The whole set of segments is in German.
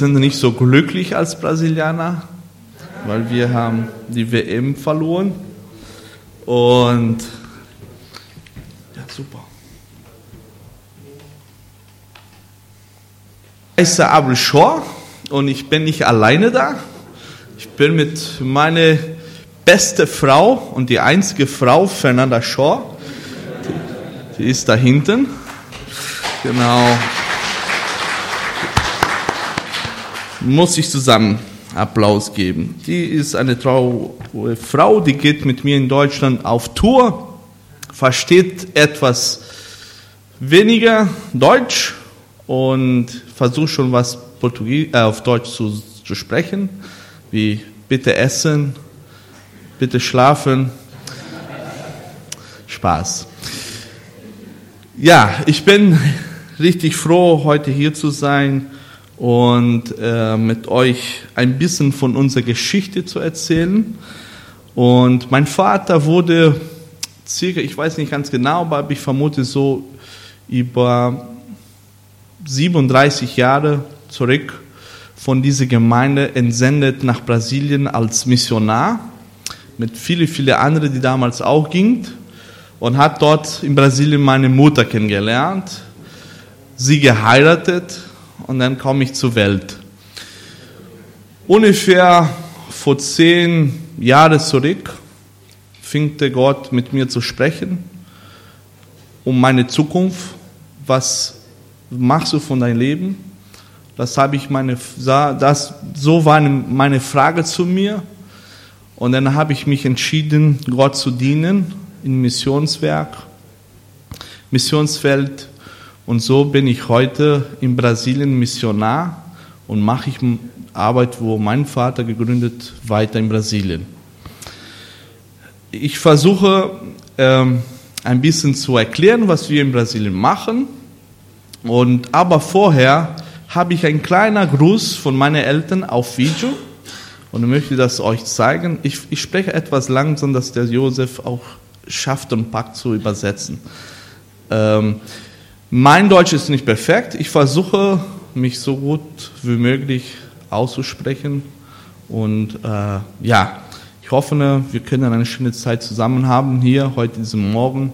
sind nicht so glücklich als Brasilianer, weil wir haben die WM verloren. Und ja, super. Ich heiße Abel Shore und ich bin nicht alleine da. Ich bin mit meiner beste Frau und die einzige Frau, Fernanda Shaw. Die, die ist da hinten. Genau. Muss ich zusammen Applaus geben. Die ist eine traue Frau, die geht mit mir in Deutschland auf Tour, versteht etwas weniger Deutsch und versucht schon was Portugies äh, auf Deutsch zu, zu sprechen, wie bitte essen, bitte schlafen. Spaß. Ja, ich bin richtig froh, heute hier zu sein und äh, mit euch ein bisschen von unserer Geschichte zu erzählen. Und mein Vater wurde circa, ich weiß nicht ganz genau, aber ich vermute so über 37 Jahre zurück von dieser Gemeinde entsendet nach Brasilien als Missionar mit viele, viele anderen, die damals auch gingen und hat dort in Brasilien meine Mutter kennengelernt, sie geheiratet und dann komme ich zur Welt. Ungefähr vor zehn Jahren zurück fing der Gott mit mir zu sprechen um meine Zukunft. Was machst du von deinem Leben? Das habe ich meine, das, so war meine Frage zu mir. Und dann habe ich mich entschieden, Gott zu dienen im Missionswerk, Missionsfeld und so bin ich heute in Brasilien Missionar und mache ich Arbeit, wo mein Vater gegründet, weiter in Brasilien. Ich versuche ähm, ein bisschen zu erklären, was wir in Brasilien machen. Und aber vorher habe ich einen kleinen Gruß von meinen Eltern auf Video und möchte das euch zeigen. Ich, ich spreche etwas langsam, dass der Josef auch schafft und packt zu übersetzen. Ähm, mein Deutsch ist nicht perfekt. Ich versuche, mich so gut wie möglich auszusprechen. Und äh, ja, ich hoffe, wir können eine schöne Zeit zusammen haben hier heute diesen Morgen.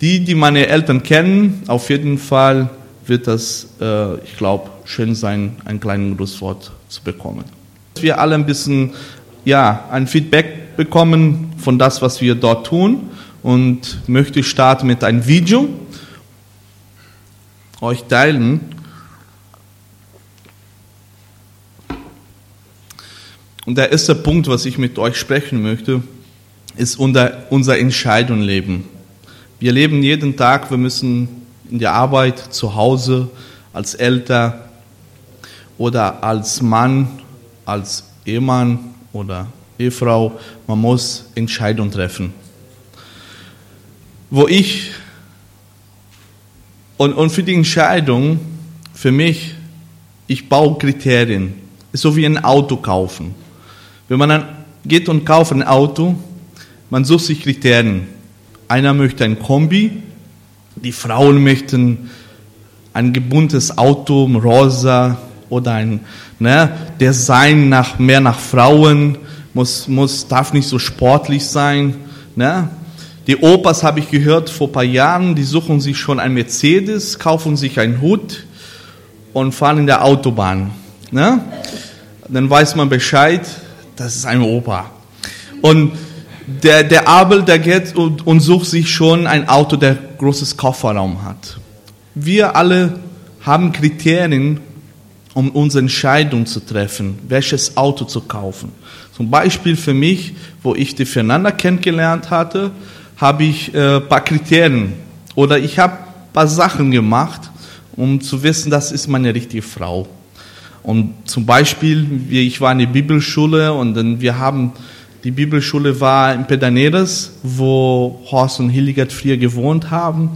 Die, die meine Eltern kennen, auf jeden Fall wird das, äh, ich glaube, schön sein, ein kleines Grußwort zu bekommen. Wir alle ein bisschen, ja, ein Feedback bekommen von das, was wir dort tun und möchte starten mit einem Video euch teilen. Und der erste Punkt, was ich mit euch sprechen möchte, ist unser, unser Entscheidung leben. Wir leben jeden Tag, wir müssen in der Arbeit, zu Hause, als Eltern oder als Mann, als Ehemann oder Ehefrau, man muss Entscheidungen treffen. Wo ich und, und für die Entscheidung, für mich, ich baue Kriterien. Ist so wie ein Auto kaufen. Wenn man dann geht und kauft ein Auto, man sucht sich Kriterien. Einer möchte ein Kombi, die Frauen möchten ein gebuntes Auto, rosa oder ein ne, Design nach, mehr nach Frauen, muss, muss, darf nicht so sportlich sein. Ne? Die Opas habe ich gehört vor ein paar Jahren, die suchen sich schon ein Mercedes, kaufen sich einen Hut und fahren in der Autobahn. Ne? Dann weiß man Bescheid, das ist ein Opa. Und der, der Abel, der geht und, und sucht sich schon ein Auto, der großes Kofferraum hat. Wir alle haben Kriterien, um unsere Entscheidung zu treffen, welches Auto zu kaufen. Zum Beispiel für mich, wo ich die Fernanda kennengelernt hatte, habe ich äh, paar Kriterien oder ich habe paar Sachen gemacht, um zu wissen, das ist meine richtige Frau. Und zum Beispiel, ich war in der Bibelschule und dann wir haben, die Bibelschule war in Pedaneres, wo Horst und Hildegard früher gewohnt haben.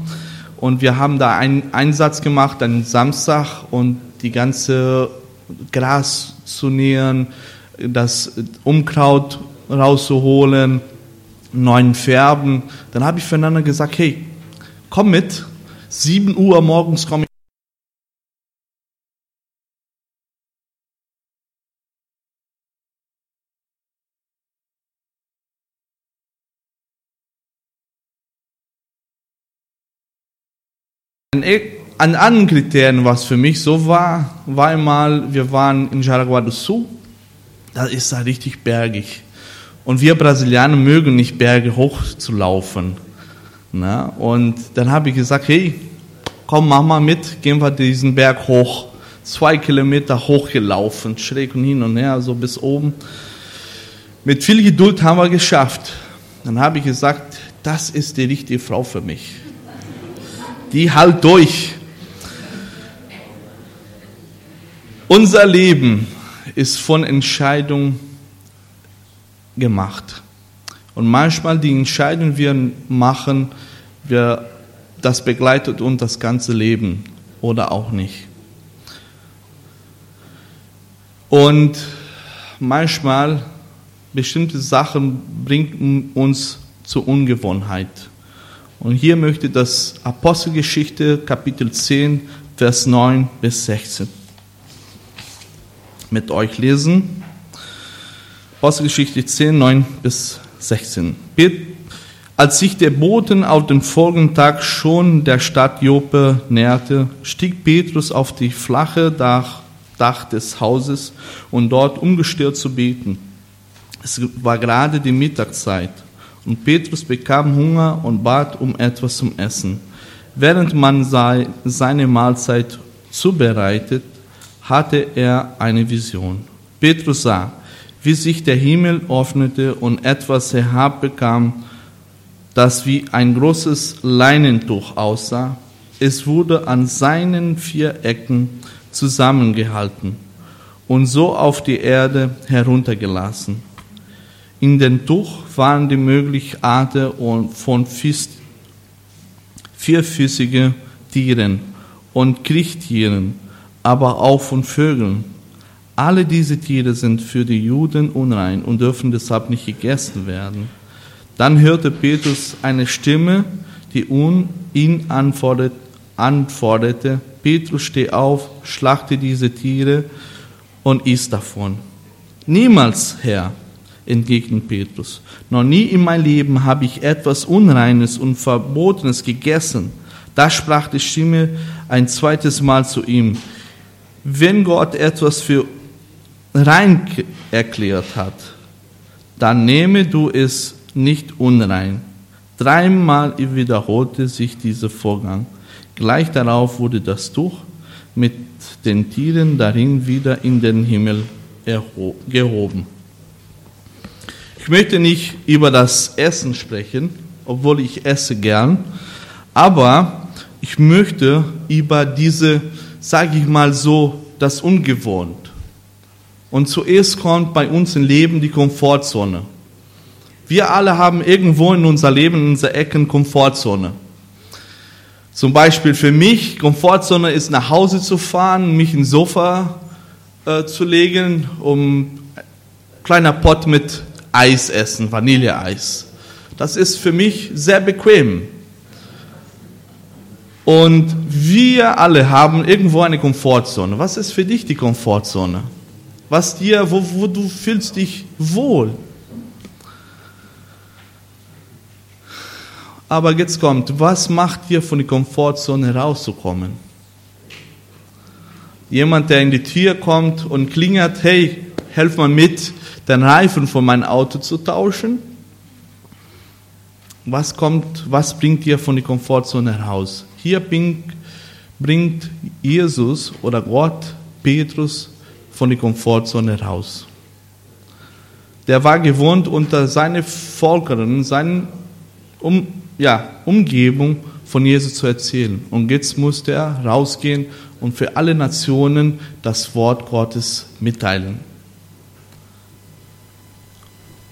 Und wir haben da einen Einsatz gemacht, einen Samstag und die ganze Gras zu nähen, das Umkraut rauszuholen, neuen Färben. Dann habe ich füreinander gesagt, hey, komm mit, 7 Uhr morgens komme ich. An anderen Kriterien, was für mich so war, war einmal, wir waren in Jaraguá do Sul, da ist da richtig bergig. Und wir Brasilianer mögen nicht Berge hoch zu laufen. Na, und dann habe ich gesagt, hey, komm, mach mal mit, gehen wir diesen Berg hoch. Zwei Kilometer hochgelaufen, schräg und hin und her, so bis oben. Mit viel Geduld haben wir geschafft. Dann habe ich gesagt, das ist die richtige Frau für mich. Die halt durch. Unser Leben ist von Entscheidungen gemacht. Und manchmal die Entscheidungen, die wir machen, wir, das begleitet uns das ganze Leben oder auch nicht. Und manchmal bestimmte Sachen bringen uns zur Ungewohnheit. Und hier möchte das Apostelgeschichte Kapitel 10, Vers 9 bis 16 mit euch lesen. Apostelgeschichte 10, 9 bis 16. Als sich der Boten auf den folgenden Tag schon der Stadt Joppe näherte, stieg Petrus auf die flache Dach, Dach des Hauses und dort umgestört zu beten. Es war gerade die Mittagszeit und Petrus bekam Hunger und bat um etwas zum Essen. Während man seine Mahlzeit zubereitet, hatte er eine Vision. Petrus sah, wie sich der Himmel öffnete und etwas herabbekam, das wie ein großes Leinentuch aussah. Es wurde an seinen vier Ecken zusammengehalten und so auf die Erde heruntergelassen. In dem Tuch waren die möglichen Arten von vierfüßigen Tieren und Kriechtieren, aber auch von Vögeln. Alle diese Tiere sind für die Juden unrein und dürfen deshalb nicht gegessen werden. Dann hörte Petrus eine Stimme, die ihn antwortete, Petrus, steh auf, schlachte diese Tiere und iss davon. Niemals, Herr, entgegnet Petrus. Noch nie in meinem Leben habe ich etwas Unreines und Verbotenes gegessen. Da sprach die Stimme ein zweites Mal zu ihm. Wenn Gott etwas für rein erklärt hat, dann nehme du es nicht unrein. Dreimal wiederholte sich dieser Vorgang. Gleich darauf wurde das Tuch mit den Tieren darin wieder in den Himmel gehoben. Ich möchte nicht über das Essen sprechen, obwohl ich esse gern, aber ich möchte über diese, sage ich mal so, das Ungewohnt. Und zuerst kommt bei uns im Leben die Komfortzone. Wir alle haben irgendwo in unser Leben, in unserer Ecken Komfortzone. Zum Beispiel für mich, Komfortzone ist nach Hause zu fahren, mich ins Sofa äh, zu legen, um kleiner Pott mit Eis essen, Vanilleeis. Das ist für mich sehr bequem. Und wir alle haben irgendwo eine Komfortzone. Was ist für dich die Komfortzone? Was dir, wo, wo du fühlst dich wohl? Aber jetzt kommt, was macht dir von der Komfortzone rauszukommen? Jemand, der in die Tür kommt und klingert, hey, helf mal mit, den Reifen von meinem Auto zu tauschen. Was kommt, was bringt dir von der Komfortzone heraus? Hier bringt, bringt Jesus oder Gott Petrus von der Komfortzone heraus. Der war gewohnt, unter seine Volkerinnen, seine um, ja, Umgebung von Jesus zu erzählen. Und jetzt musste er rausgehen und für alle Nationen das Wort Gottes mitteilen.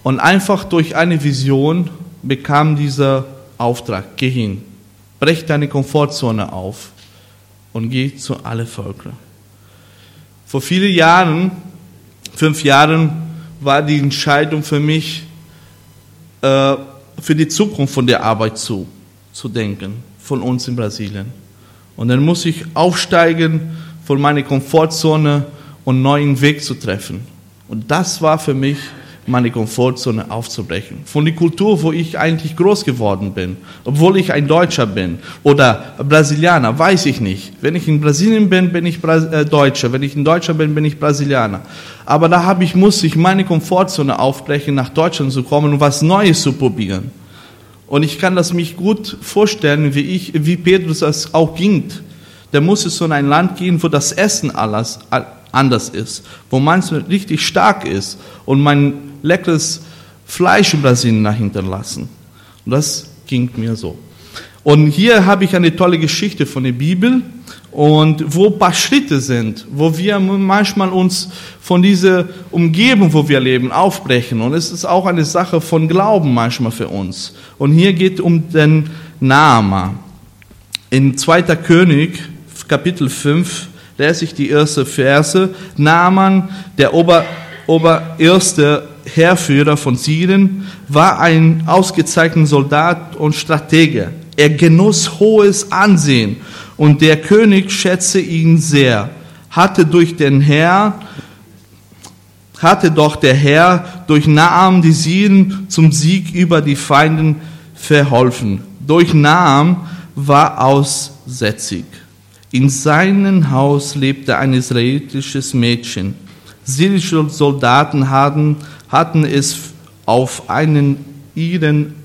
Und einfach durch eine Vision bekam dieser Auftrag, geh hin, brech deine Komfortzone auf und geh zu allen Völkern. Vor vielen Jahren, fünf Jahren, war die Entscheidung für mich, äh, für die Zukunft von der Arbeit zu, zu denken, von uns in Brasilien. Und dann muss ich aufsteigen von meiner Komfortzone und einen neuen Weg zu treffen. Und das war für mich meine Komfortzone aufzubrechen. Von der Kultur, wo ich eigentlich groß geworden bin, obwohl ich ein Deutscher bin oder Brasilianer, weiß ich nicht. Wenn ich in Brasilien bin, bin ich äh, Deutscher. Wenn ich in Deutschland bin, bin ich Brasilianer. Aber da habe ich, muss ich meine Komfortzone aufbrechen, nach Deutschland zu kommen und was Neues zu probieren. Und ich kann das mich gut vorstellen, wie ich, wie Petrus das auch ging. Der musste so in ein Land gehen, wo das Essen alles, anders ist, wo manchmal richtig stark ist und mein leckeres Fleisch in Brasilien dahinterlassen. Und das ging mir so. Und hier habe ich eine tolle Geschichte von der Bibel und wo ein paar Schritte sind, wo wir manchmal uns von dieser Umgebung, wo wir leben, aufbrechen. Und es ist auch eine Sache von Glauben manchmal für uns. Und hier geht um den Nama. In 2. König, Kapitel 5, lese ich die erste Verse. Naaman, der Ober, obererste Heerführer von Syrien, war ein ausgezeichneter Soldat und Stratege. Er genoss hohes Ansehen und der König schätzte ihn sehr, hatte durch den Herr, hatte doch der Herr durch Naam die Syren zum Sieg über die Feinden verholfen. Durch Naam war aussätzig. In seinem Haus lebte ein israelitisches Mädchen. Syrische Soldaten hatten, hatten es auf einen ihren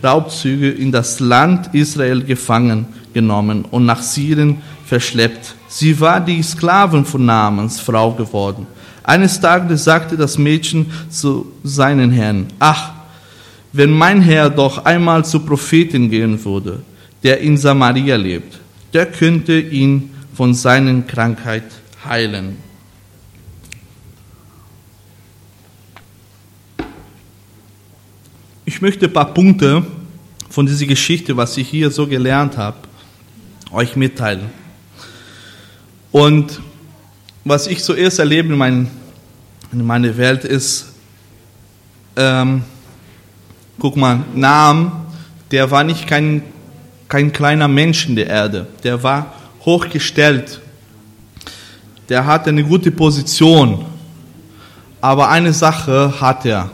Raubzüge in das Land Israel gefangen genommen und nach Syrien verschleppt. Sie war die Sklavin von Namens Frau geworden. Eines Tages sagte das Mädchen zu seinen Herrn, ach, wenn mein Herr doch einmal zu Prophetin gehen würde, der in Samaria lebt, der könnte ihn von seiner Krankheit heilen. Ich möchte ein paar Punkte von dieser Geschichte, was ich hier so gelernt habe, euch mitteilen. Und was ich zuerst erlebe in, mein, in meiner Welt ist, ähm, guck mal, Naam, der war nicht kein kein kleiner Mensch in der Erde. Der war hochgestellt. Der hatte eine gute Position. Aber eine Sache hat er.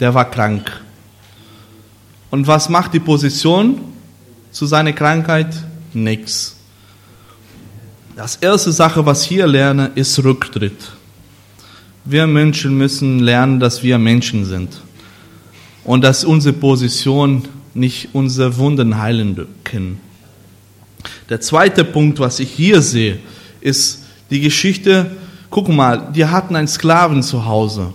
Der war krank. Und was macht die Position zu seiner Krankheit? Nichts. Das erste Sache, was ich hier lerne, ist Rücktritt. Wir Menschen müssen lernen, dass wir Menschen sind und dass unsere Position nicht unsere Wunden heilen können. Der zweite Punkt, was ich hier sehe, ist die Geschichte, guck mal, die hatten einen Sklaven zu Hause.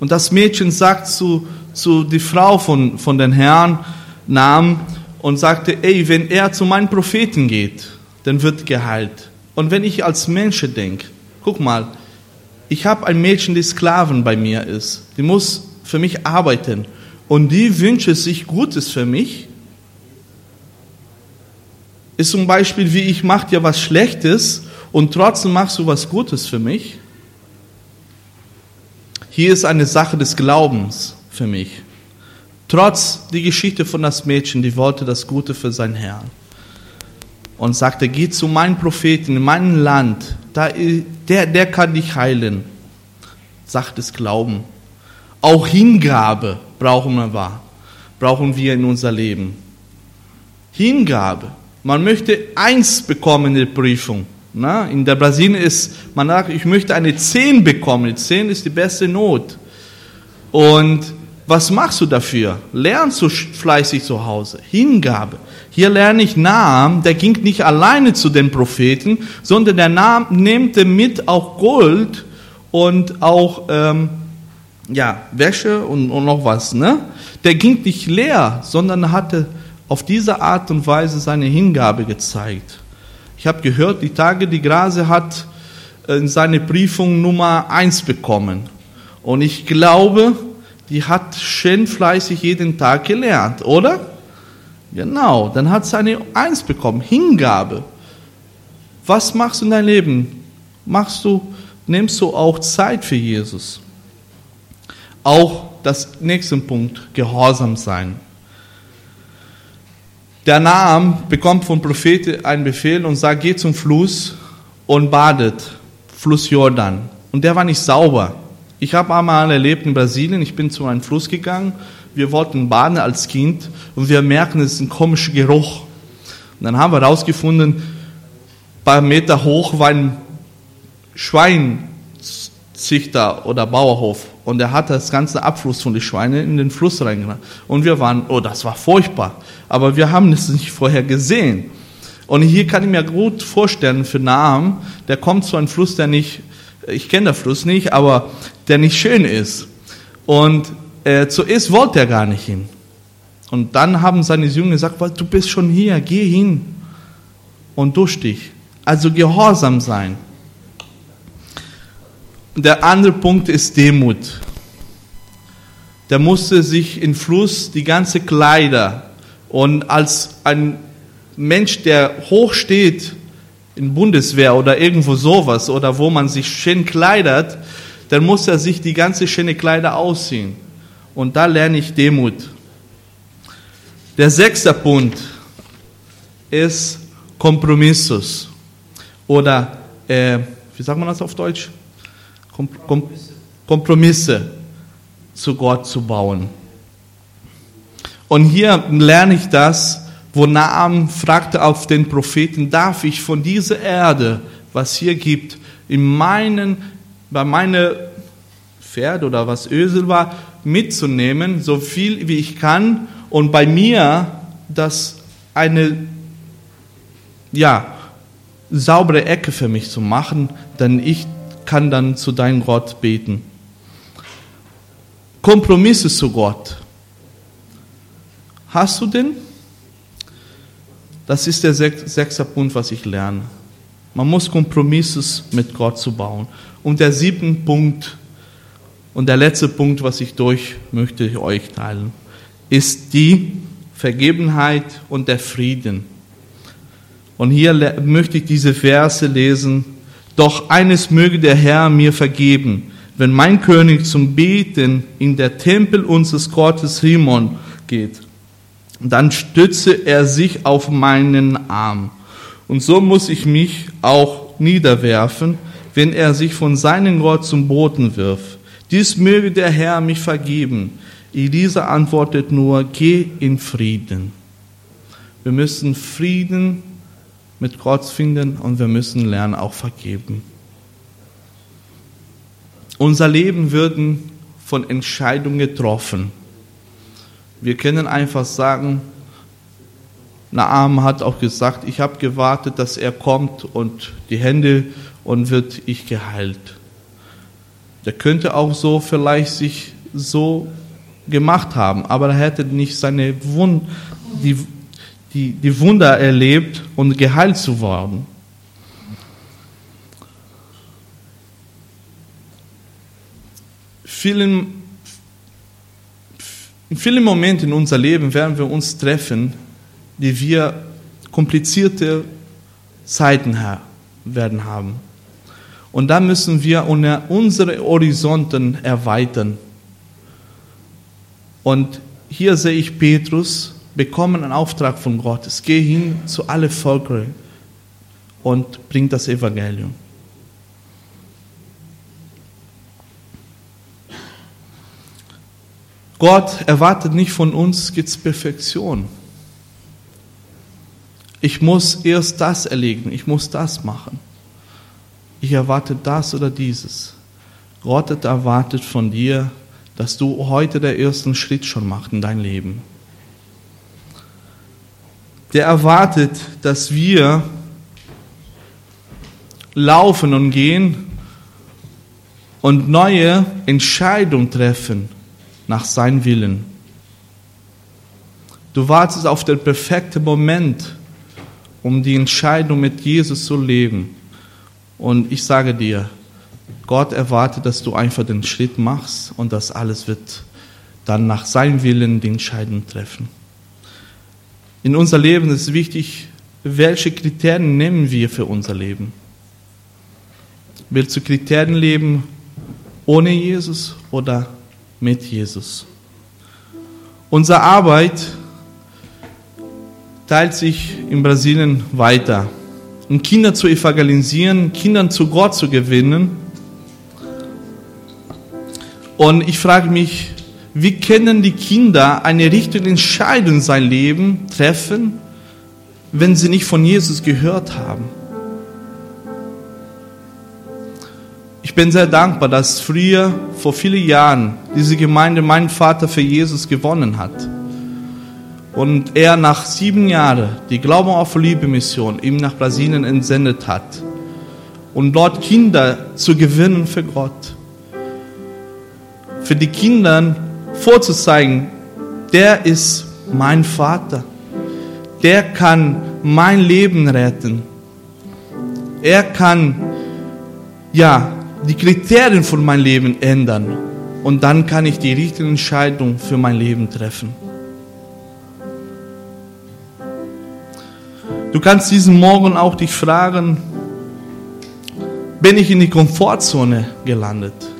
Und das Mädchen sagt zu, zu die Frau von, von den Herrn, nahm und sagte, ey, wenn er zu meinen Propheten geht, dann wird geheilt. Und wenn ich als Mensch denke, guck mal, ich habe ein Mädchen, die Sklaven bei mir ist, die muss für mich arbeiten und die wünscht sich Gutes für mich, ist zum Beispiel wie ich mache dir was Schlechtes und trotzdem machst du was Gutes für mich. Hier ist eine Sache des Glaubens für mich. Trotz die Geschichte von das Mädchen, die wollte das Gute für sein Herrn und sagte, geh zu meinen Propheten in meinem Land, da, der, der kann dich heilen. Sagt es Glauben. Auch Hingabe brauchen wir, brauchen wir in unser Leben. Hingabe. Man möchte eins bekommen in der Prüfung. Na, in der Brasilien ist, man sagt, ich möchte eine 10 bekommen. 10 ist die beste Not. Und was machst du dafür? Lernst du fleißig zu Hause. Hingabe. Hier lerne ich Naam, der ging nicht alleine zu den Propheten, sondern der Naam nimmt mit auch Gold und auch ähm, ja, Wäsche und, und noch was, ne? Der ging nicht leer, sondern hatte auf diese Art und Weise seine Hingabe gezeigt. Ich habe gehört, die Tage, die Grase hat äh, in seine Prüfung Nummer 1 bekommen. Und ich glaube, die hat schön fleißig jeden Tag gelernt, oder? Genau, dann hat sie eine 1 bekommen, Hingabe. Was machst du in deinem Leben? Machst du, nimmst du auch Zeit für Jesus? Auch das nächste Punkt, Gehorsam sein. Der Naam bekommt vom Propheten einen Befehl und sagt, geh zum Fluss und badet, Fluss Jordan. Und der war nicht sauber. Ich habe einmal erlebt in Brasilien, ich bin zu einem Fluss gegangen, wir wollten baden als Kind und wir merken, es ist ein komischer Geruch. Und dann haben wir herausgefunden, ein paar Meter hoch war ein Schweinzüchter oder Bauerhof und er hat das ganze Abfluss von den Schweinen in den Fluss reingebracht. Und wir waren, oh, das war furchtbar. Aber wir haben es nicht vorher gesehen. Und hier kann ich mir gut vorstellen, für Naam, der kommt zu einem Fluss, der nicht, ich kenne den Fluss nicht, aber der nicht schön ist. Und äh, zuerst wollte er gar nicht hin. Und dann haben seine Jünger gesagt, du bist schon hier, geh hin und dusch dich. Also gehorsam sein. Der andere Punkt ist Demut. Der musste sich in Fluss die ganze Kleider und als ein Mensch, der hoch steht in Bundeswehr oder irgendwo sowas oder wo man sich schön kleidet, dann muss er sich die ganze schöne Kleider ausziehen. Und da lerne ich Demut. Der sechste Punkt ist Kompromissus oder äh, wie sagt man das auf Deutsch? Kom Kom Kompromisse zu Gott zu bauen. Und hier lerne ich das, wo Naam fragte auf den Propheten, darf ich von dieser Erde, was hier gibt, in meinen, bei meiner Pferd oder was Ösel war, mitzunehmen, so viel wie ich kann, und bei mir das eine, ja, saubere Ecke für mich zu machen, denn ich kann dann zu deinem Gott beten. Kompromisse zu Gott. Hast du den? Das ist der sechste Punkt, was ich lerne. Man muss Kompromisse mit Gott zu bauen. Und der siebte Punkt und der letzte Punkt, was ich durch möchte euch teilen, ist die Vergebenheit und der Frieden. Und hier möchte ich diese Verse lesen. Doch eines möge der Herr mir vergeben, wenn mein König zum Beten in der Tempel unseres Gottes Rimon geht dann stütze er sich auf meinen Arm. Und so muss ich mich auch niederwerfen, wenn er sich von seinem Gott zum Boden wirft. Dies möge der Herr mich vergeben. Elisa antwortet nur, geh in Frieden. Wir müssen Frieden mit Gott finden und wir müssen lernen, auch vergeben. Unser Leben wird von Entscheidungen getroffen. Wir können einfach sagen, Naam hat auch gesagt, ich habe gewartet, dass er kommt und die Hände und wird ich geheilt. Der könnte auch so vielleicht sich so gemacht haben, aber er hätte nicht seine Wund, die, die, die Wunder erlebt und geheilt zu worden. Vielen in vielen Momenten in unser Leben werden wir uns treffen, die wir komplizierte Zeiten werden haben. Und da müssen wir unsere Horizonten erweitern. Und hier sehe ich Petrus bekommen einen Auftrag von Gott. Es Geh hin zu alle Völker und bring das Evangelium. Gott erwartet nicht von uns gibt's Perfektion. Ich muss erst das erlegen, ich muss das machen. Ich erwarte das oder dieses. Gott erwartet von dir, dass du heute den ersten Schritt schon machst in dein Leben. Der erwartet, dass wir laufen und gehen und neue Entscheidungen treffen nach seinem Willen. Du wartest auf den perfekten Moment, um die Entscheidung mit Jesus zu leben. Und ich sage dir, Gott erwartet, dass du einfach den Schritt machst und das alles wird dann nach seinem Willen die Entscheidung treffen. In unser Leben ist wichtig, welche Kriterien nehmen wir für unser Leben? Willst du Kriterien leben ohne Jesus oder mit Jesus. Unsere Arbeit teilt sich in Brasilien weiter. Um Kinder zu evangelisieren, Kindern zu Gott zu gewinnen. Und ich frage mich, wie können die Kinder eine richtige Entscheidung in sein Leben treffen, wenn sie nicht von Jesus gehört haben? Ich bin sehr dankbar, dass früher, vor vielen Jahren, diese Gemeinde meinen Vater für Jesus gewonnen hat. Und er nach sieben Jahren die Glauben auf Liebe Mission ihm nach Brasilien entsendet hat. Und dort Kinder zu gewinnen für Gott. Für die Kinder vorzuzeigen, der ist mein Vater. Der kann mein Leben retten. Er kann, ja, die Kriterien von meinem Leben ändern. Und dann kann ich die richtige Entscheidung für mein Leben treffen. Du kannst diesen Morgen auch dich fragen, bin ich in die Komfortzone gelandet?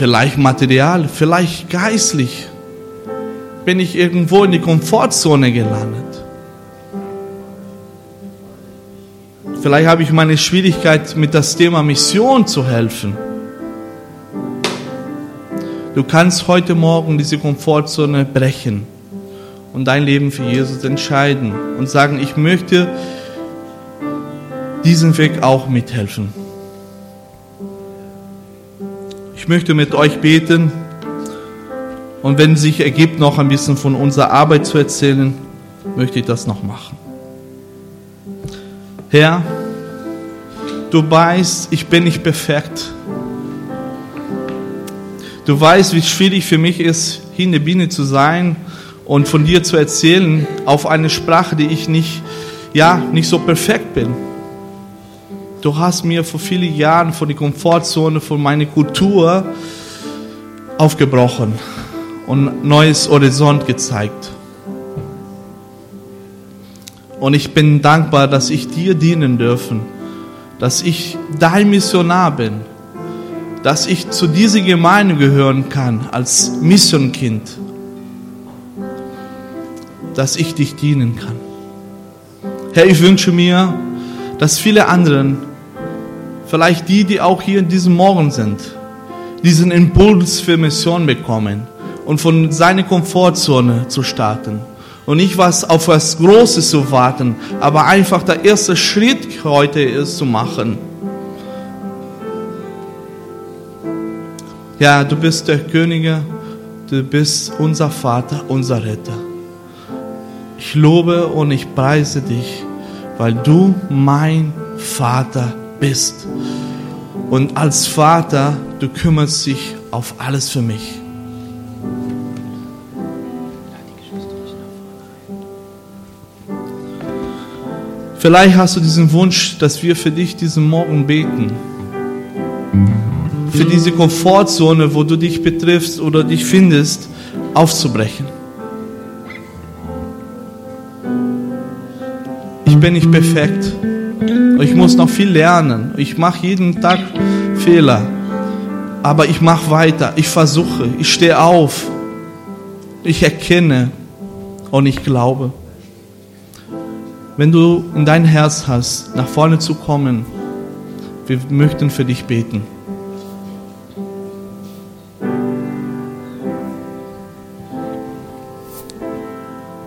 Vielleicht material, vielleicht geistlich. Bin ich irgendwo in die Komfortzone gelandet? Vielleicht habe ich meine Schwierigkeit mit das Thema Mission zu helfen. Du kannst heute Morgen diese Komfortzone brechen und dein Leben für Jesus entscheiden und sagen, ich möchte diesen Weg auch mithelfen. Möchte mit euch beten und wenn sich ergibt, noch ein bisschen von unserer Arbeit zu erzählen, möchte ich das noch machen. Herr, du weißt, ich bin nicht perfekt. Du weißt, wie schwierig für mich ist, hier in Biene zu sein und von dir zu erzählen auf eine Sprache, die ich nicht, ja, nicht so perfekt bin. Du hast mir vor vielen Jahren von der Komfortzone, von meiner Kultur aufgebrochen und neues Horizont gezeigt. Und ich bin dankbar, dass ich dir dienen dürfen, dass ich dein Missionar bin, dass ich zu dieser Gemeinde gehören kann als Missionkind, dass ich dich dienen kann. Herr, ich wünsche mir, dass viele anderen, vielleicht die, die auch hier in diesem Morgen sind, diesen Impuls für Mission bekommen und von seiner Komfortzone zu starten und nicht was auf was Großes zu warten, aber einfach der erste Schritt heute ist zu machen. Ja, du bist der Könige, du bist unser Vater, unser Retter. Ich lobe und ich preise dich, weil du mein Vater bist. Und als Vater, du kümmerst dich auf alles für mich. Vielleicht hast du diesen Wunsch, dass wir für dich diesen Morgen beten. Für diese Komfortzone, wo du dich betriffst oder dich findest, aufzubrechen. Ich bin nicht perfekt. Ich muss noch viel lernen. Ich mache jeden Tag Fehler. Aber ich mache weiter. Ich versuche. Ich stehe auf. Ich erkenne und ich glaube. Wenn du in dein Herz hast, nach vorne zu kommen, wir möchten für dich beten.